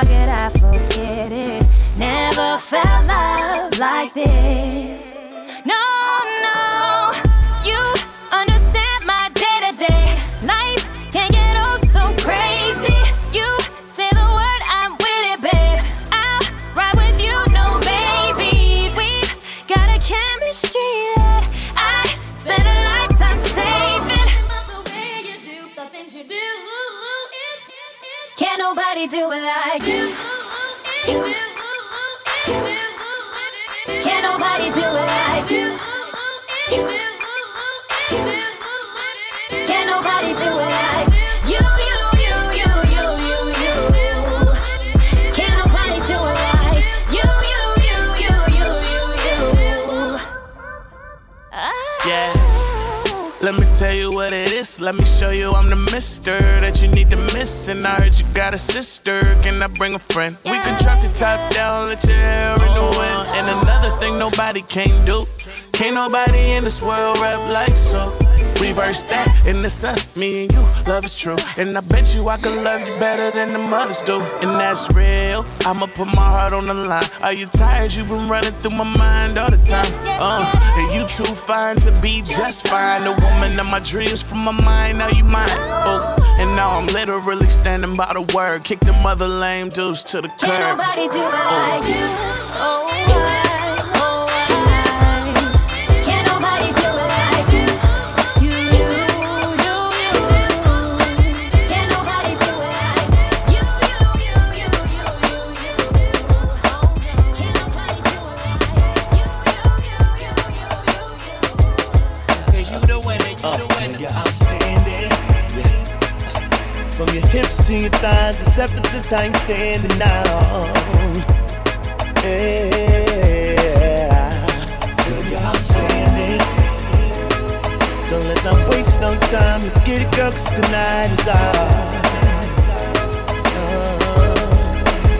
How could I forget it? Never felt love like this. Nobody do it like you. You. Can't nobody do it tell you what it is. Let me show you I'm the mister that you need to miss. And I heard you got a sister. Can I bring a friend? We can drop the top down, let your hair in the wind. And another thing nobody can do. Can't nobody in this world rap like so. Reverse that, and it's us, me and you. Love is true. And I bet you I can love you better than the mothers do. And that's real. I'ma put my heart on the line. Are you tired? you been running through my mind all the time. Uh, and you too fine to be just fine. The woman of my dreams from my mind, now you mine. Oh, and now I'm literally standing by the word. Kick the mother lame dudes to the curb. Can't nobody do it like you. Oh, why, oh, your thighs, except for this, I ain't standing now. Yeah. Girl, you're outstanding. So let's not waste no time. Let's get it, girl, 'cause tonight is ours.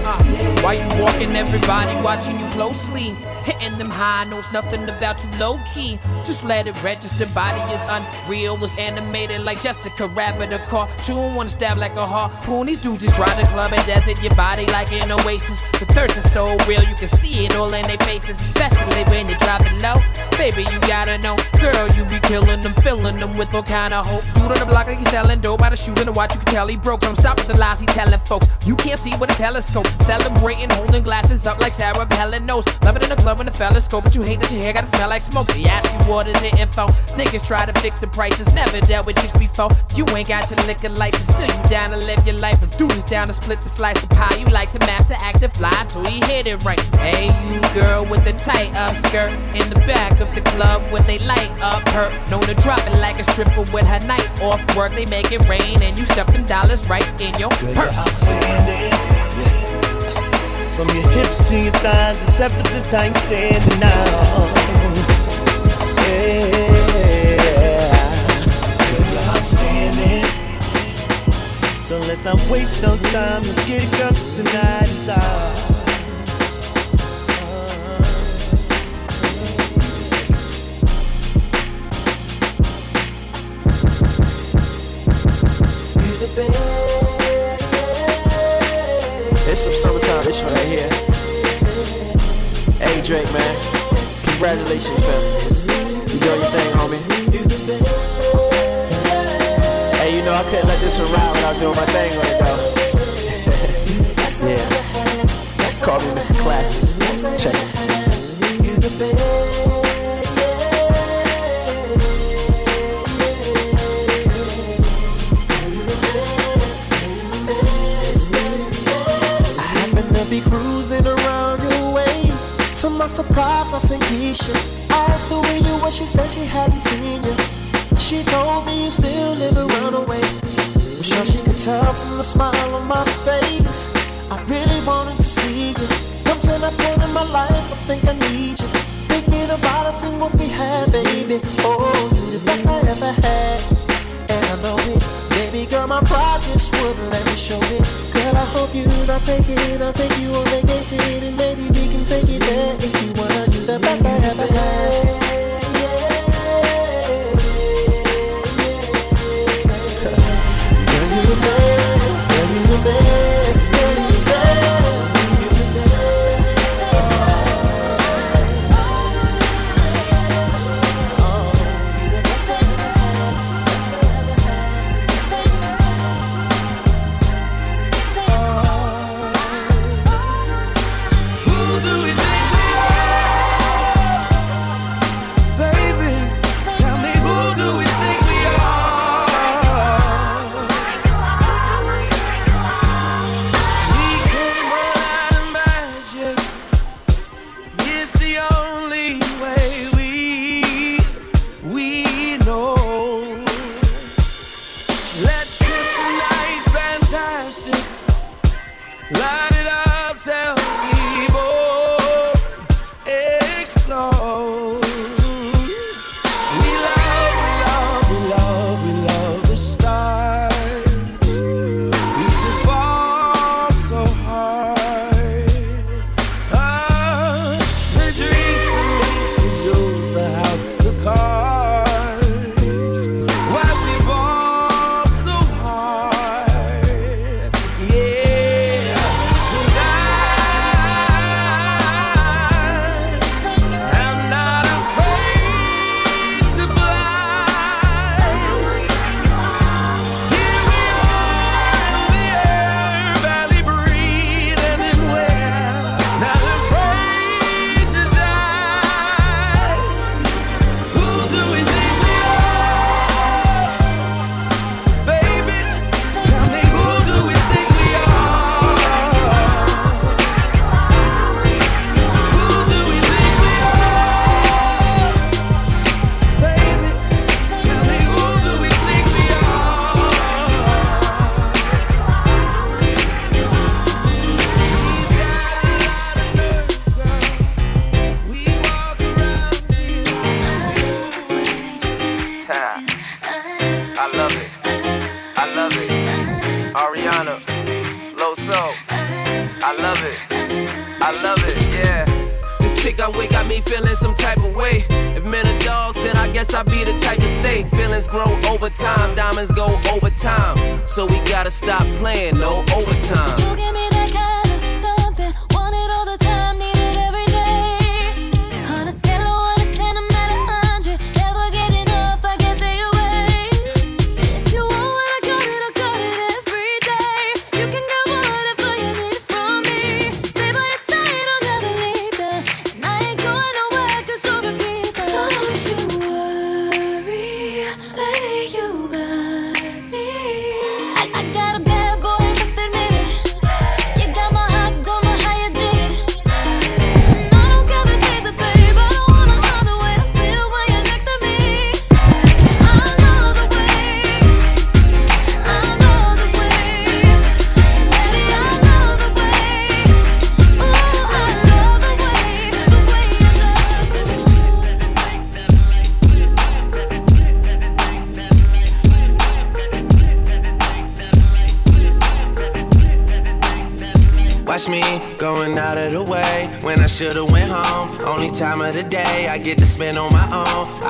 Uh-huh. Why you walking, everybody watching you closely. Hitting them high notes, nothing about you low key. Just let it register, body is unreal. Was animated like Jessica Rabbit, a cartoon. Wanna stab like a harpoon. These dudes just try the club and desert your body like an oasis. The thirst is so real, you can see it all in their faces, especially when you drop it low. Baby, you gotta know, girl, you be killing them, filling them with all kind of hope. Dude on the block like he's selling dope. By the shoes and the watch, you can tell he broke. Don't stop with the lies he telling folks. You can't see with a telescope. Celebrating, holding glasses up like Sarah Helen knows. Love it in the club when the fellas scope, but you hate that your hair gotta smell like smoke. They ask you what is the info. Niggas try to fix the prices, never dealt with chicks before. You ain't got your liquor license, still you down to live your life. If dude is down to split the slice of pie, you like the master actor fly till he hit it right. Hey, you girl with the tight up skirt in the back of the club where they light up her. Known to drop it like a stripper with her night off work. They make it rain and you stuff them dollars right in your purse. From your hips to your thighs, except for this, I ain't standing now. Yeah. Girl, you're outstanding. So let's not waste no time. Let's get it, girl, tonight is ours. It's some summertime one right here. Hey Drake, man. Congratulations, fam. You doing your thing, homie. Hey, you know I couldn't let this one ride without doing my thing on it, though. yeah. Call me Mr. Classic. Check it. To my surprise, I seen Keisha. I asked her where you were, she said she hadn't seen you. She told me you still live around the way. I'm sure she could tell from the smile on my face. I really wanted to see you. Come to that point in my life, I think I need you. Thinking about us and what we had, baby. Oh, you the best I ever had. And I know it. Baby girl, my pride just wouldn't let me show it. Girl, I hope you not take it. I'll take you on vacation and maybe we can take it there if you wanna. You the best I ever had.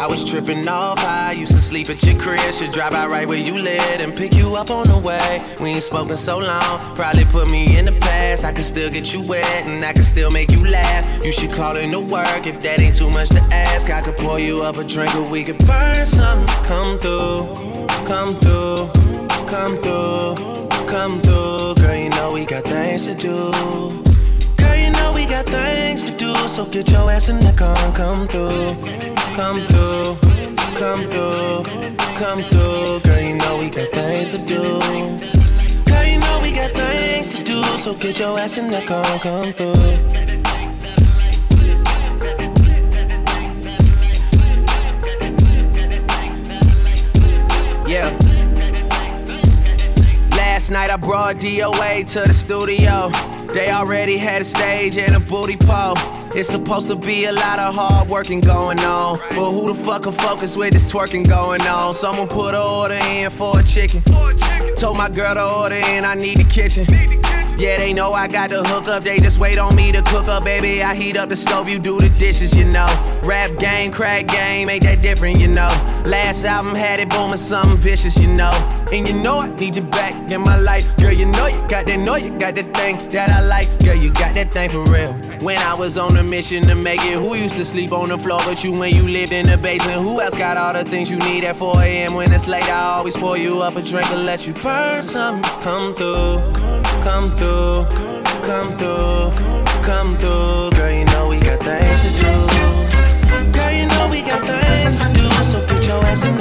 I was tripping off I used to sleep at your crib. Should drive out right where you live and pick you up on the way. We ain't spoken so long, probably put me in the past. I can still get you wet and I can still make you laugh. You should call in to work if that ain't too much to ask. I could pour you up a drink or we could burn some. Come through, come through, come through, come through. Girl, you know we got things to do. Girl, you know we got things to do. So get your ass in the car come through, come through, come through, come through. Girl, you know we got things to do. Girl, you know we got things to do. So get your ass in the car come through. Yeah. Last night I brought DOA to the studio. They already had a stage and a booty pole. It's supposed to be a lot of hard working going on. But who the fuck can focus with this twerking going on? Someone put an order in for a chicken. Told my girl to order in, I need the kitchen. Yeah, they know I got the hook up, they just wait on me to cook up, baby. I heat up the stove, you do the dishes, you know. Rap game, crack game, ain't that different, you know. Last album had it booming, something vicious, you know. And you know I need you back in my life, girl. You know you got that, know you got that thing that I like, girl. You got that thing for real. When I was on a mission to make it, who used to sleep on the floor but you when you lived in the basement? Who else got all the things you need at 4 a.m. when it's late? I always pour you up a drink and let you burn something. Come through, come through, come through, come through. Girl, you know we got things to do. Girl, you know we got things to do. So put your ass in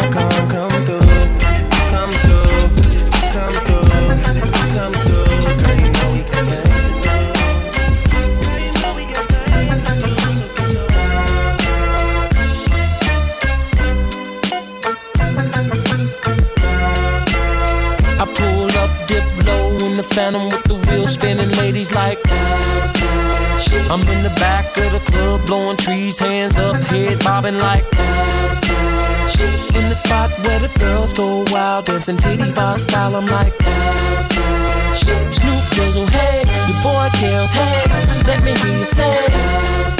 I'm in the back of the club, blowing trees, hands up, head bobbing like, that's that shit. In the spot where the girls go wild, dancing titty bar style. I'm like, that's that shit. Snoop Dizzle, oh, hey, your boy Kels, hey, let me hear you say, that's.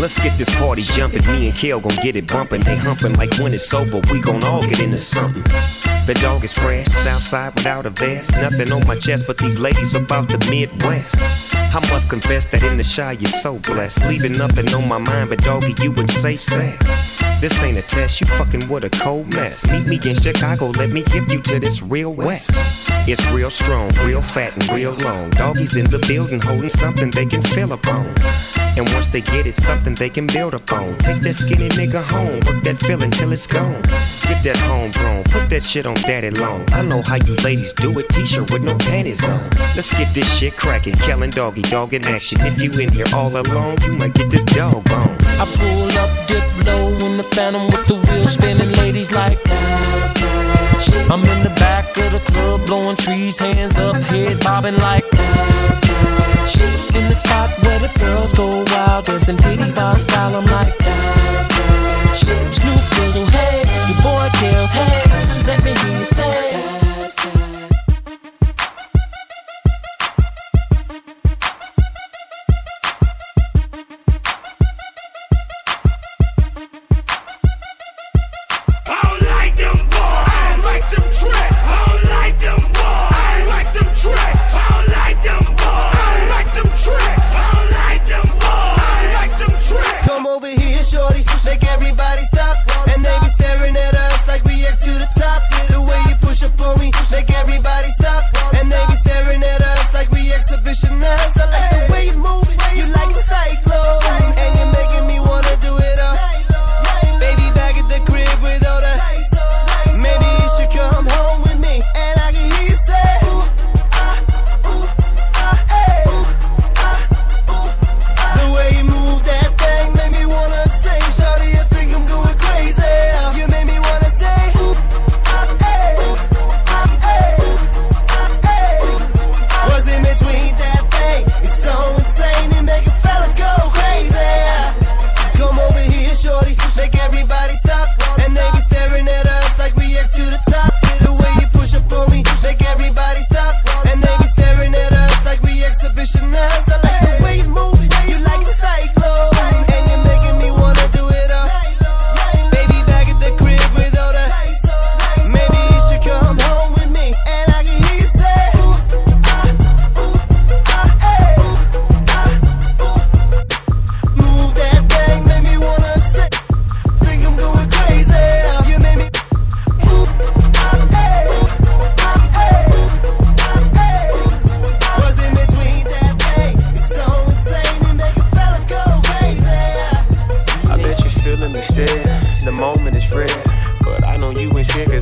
Let's get this party jumping. Me and Kale gon' get it bumping. They humping like when it's over. We gon' all get into something. The dog is fresh, Southside without a vest. Nothing on my chest, but these ladies about the Midwest. I must confess that in the shy you're so blessed. Leaving nothing on my mind, but doggy, you would say sex. This ain't a test, you fucking with a cold mess. Meet me in Chicago, let me give you to this real west. It's real strong, real fat, and real long. Doggies in the building holding something they can feel upon. And once they get it, something they can build upon. Take that skinny nigga home, work that feeling till it's gone. Get that homegrown, put that shit on daddy long. I know how you ladies do it, t-shirt with no panties on. Let's get this shit cracking, Kellen doggy, dog in action. If you in here all alone, you might get this dog bone. I pull up, dip low in the phantom with the wheels spinning. Ladies like, that. I'm in the back of the club, blowing trees, hands up, head bobbing like, shit. In the spot where the girls go wild, dancing titty bar style. I'm like, shit. Snoop Dizzle, hey, your boy Kels, hey, let me hear you it's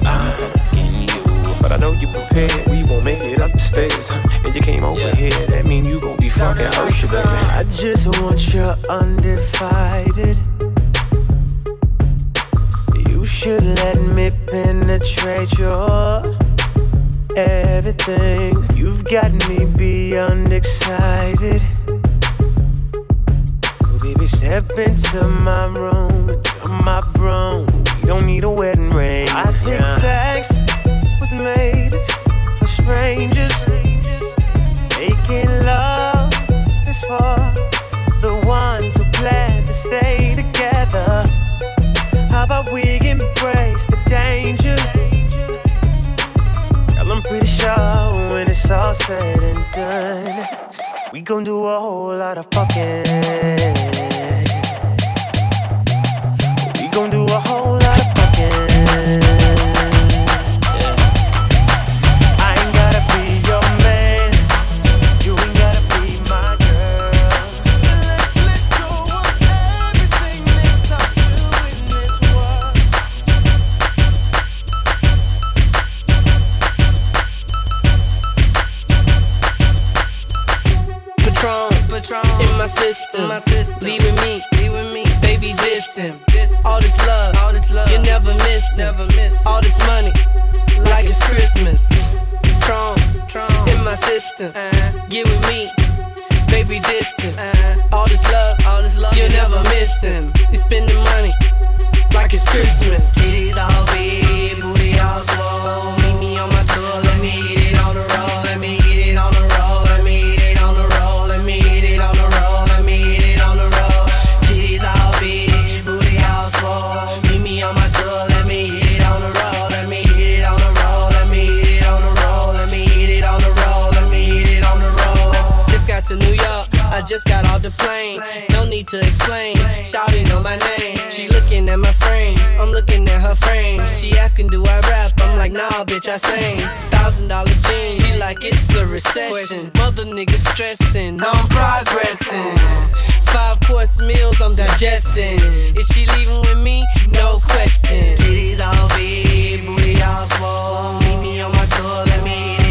you ain't shit, cause I'm you. But I know you prepared, we won't make it up the stairs. And you came over yeah. here, that mean you gon' be fucking Usher, baby. I just want you undivided. You should let me penetrate your everything. You've got me beyond excited. Baby, step into my room, my broom. Don't need a wedding ring. I think yeah. sex was made for strangers. Making love is for the ones who plan to stay together. How about we embrace the danger? Girl, I'm pretty sure when it's all said and done, we gon' do a whole lot of fucking. frame. She asking, do I rap? I'm like, nah, bitch, I sing. Thousand dollar jeans, she like, it's a recession. Mother niggas stressing, I'm progressing. Five course meals, I'm digesting. Is she leaving with me? No question. Titties all big, booty all small. Meet me on my tour, let me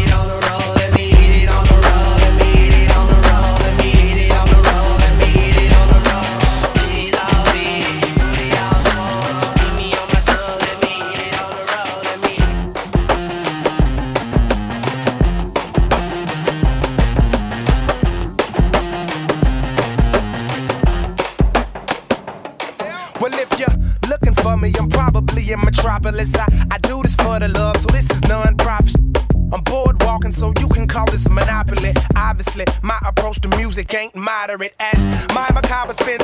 Can't moderate. As my macabre spins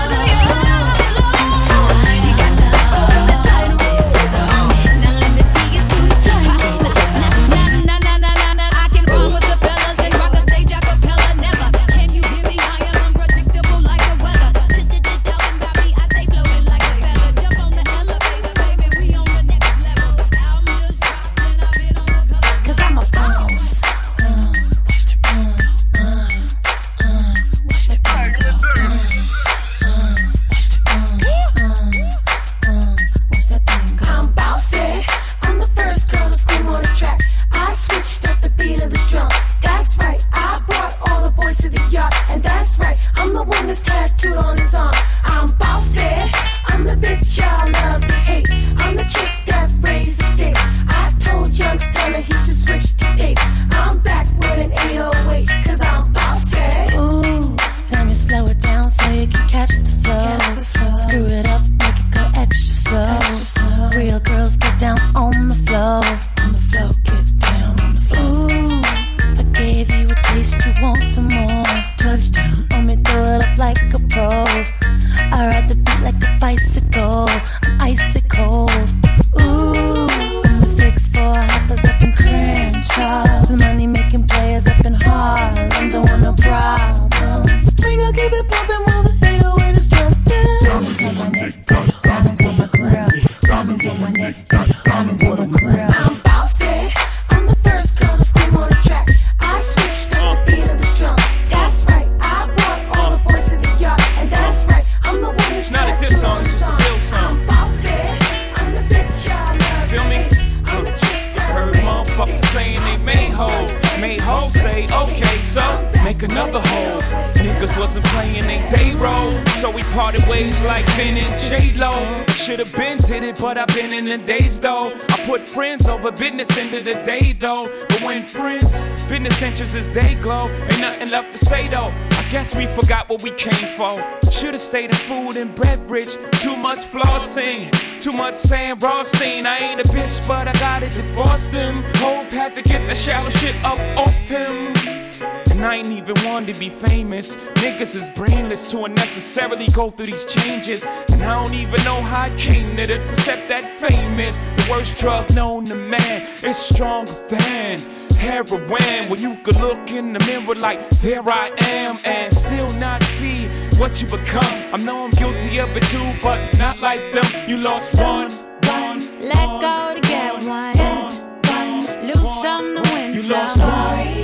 So we parted ways like Ben and J-Lo. Should've been did it, but I've been in the days though. I put friends over business into the day though. But when friends, business interests is day glow. Ain't nothing left to say though. I guess we forgot what we came for. Should've stayed in food and beverage. Too much flossing, too much saying Rothstein. I ain't a bitch, but I gotta divorce them. Hope had to get the shallow shit up off him. And I ain't even one to be famous. Niggas is brainless to unnecessarily go through these changes. And I don't even know how I came to this, except that famous. The worst drug known to man is stronger than heroin. When you could look in the mirror like, there I am, and still not see what you become. I know I'm guilty of it too, but not like them. You lost one. Let go to get one. Lose some to win You some. lost Story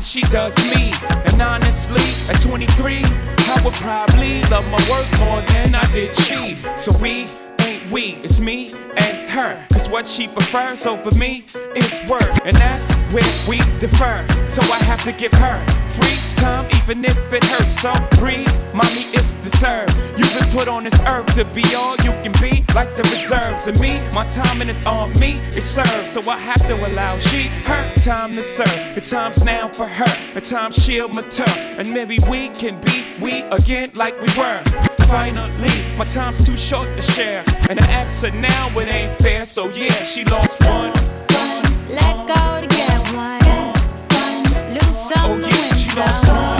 than she does me. And honestly, at 23, I would probably love my work more than I did she. So we ain't we, it's me and her. Cause what she prefers over me is work. And that's where we defer. So I have to give her free time, even if it hurts. So breathe, mommy, it's deserved. You've been put on this earth to be all you can be, like the reserves. And me, my time and it's on me, it's served. So I have to allow she her time to serve. The time's now for her, the time she'll mature. And maybe we can be we again like we were. Finally, my time's too short to share. And I ask her now, it ain't fair. So yeah, she lost one. Let go to get one. Lose some Oh, yeah, win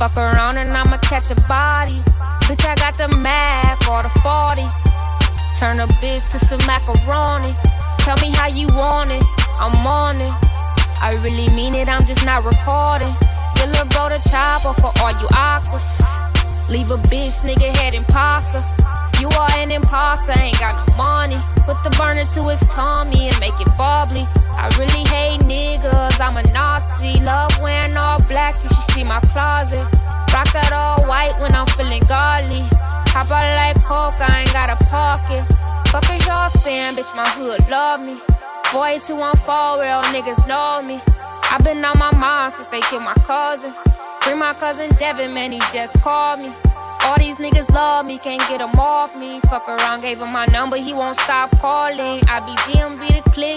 Fuck around and I'ma catch a body. Bitch, I got the Mac or the 40. Turn a bitch to some macaroni. Tell me how you want it, I'm on it. I really mean it, I'm just not recording. Dilla bro the chopper for all you aquas. Leave a bitch, nigga head imposter. You are an imposter, ain't got no money. Put the burner to his tummy and make it bubbly. I really hate niggas, I'm a Nazi. Love wearing all black, you should see my closet. Rock that all white when I'm feeling godly. Hop out like coke, I ain't got a pocket. Fuck is y'all saying, bitch, my hood love me. Boy, 214, real niggas know me. i been on my mind since they killed my cousin. Bring my cousin Devin, man, he just called me. All these niggas love me, can't get them off me. Fuck around, gave him my number, he won't stop calling. I be DMB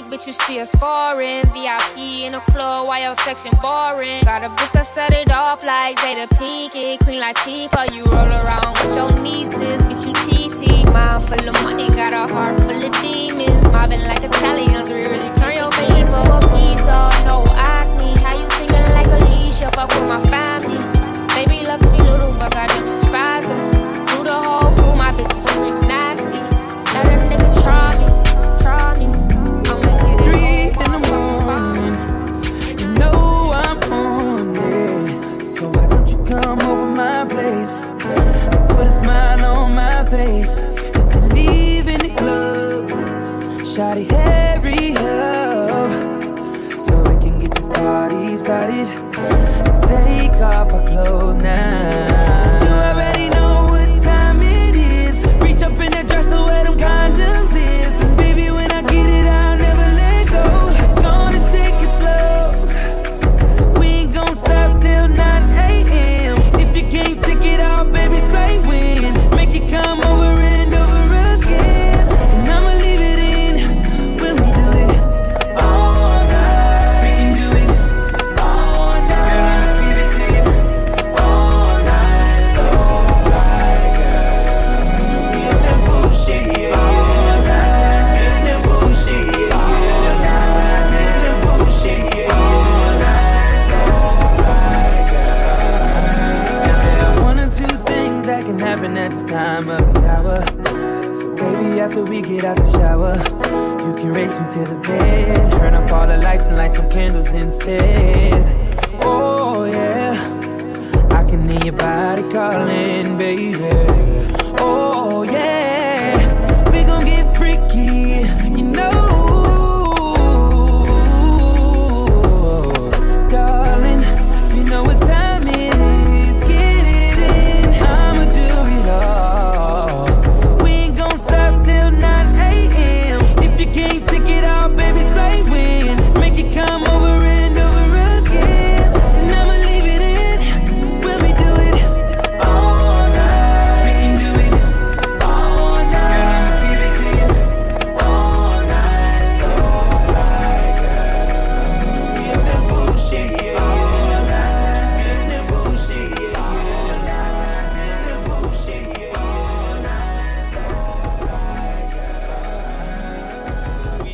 click, bitch, you see a scoring. VIP in the club, your section boring? Got a bitch that set it off like Jada Pinkett. Clean like Tifa, you roll around with your nieces, get you TT. Mind full of money, got a heart full of demons. Mobbing like Italians, we really turn your people. Pizza, no acne. How you singing like Alicia? Fuck with my family. Baby, me little, but got them spazzing. Face. And then leave in the club. Shawty, hurry up. So we can get this party started. And take off our clothes now. Calling.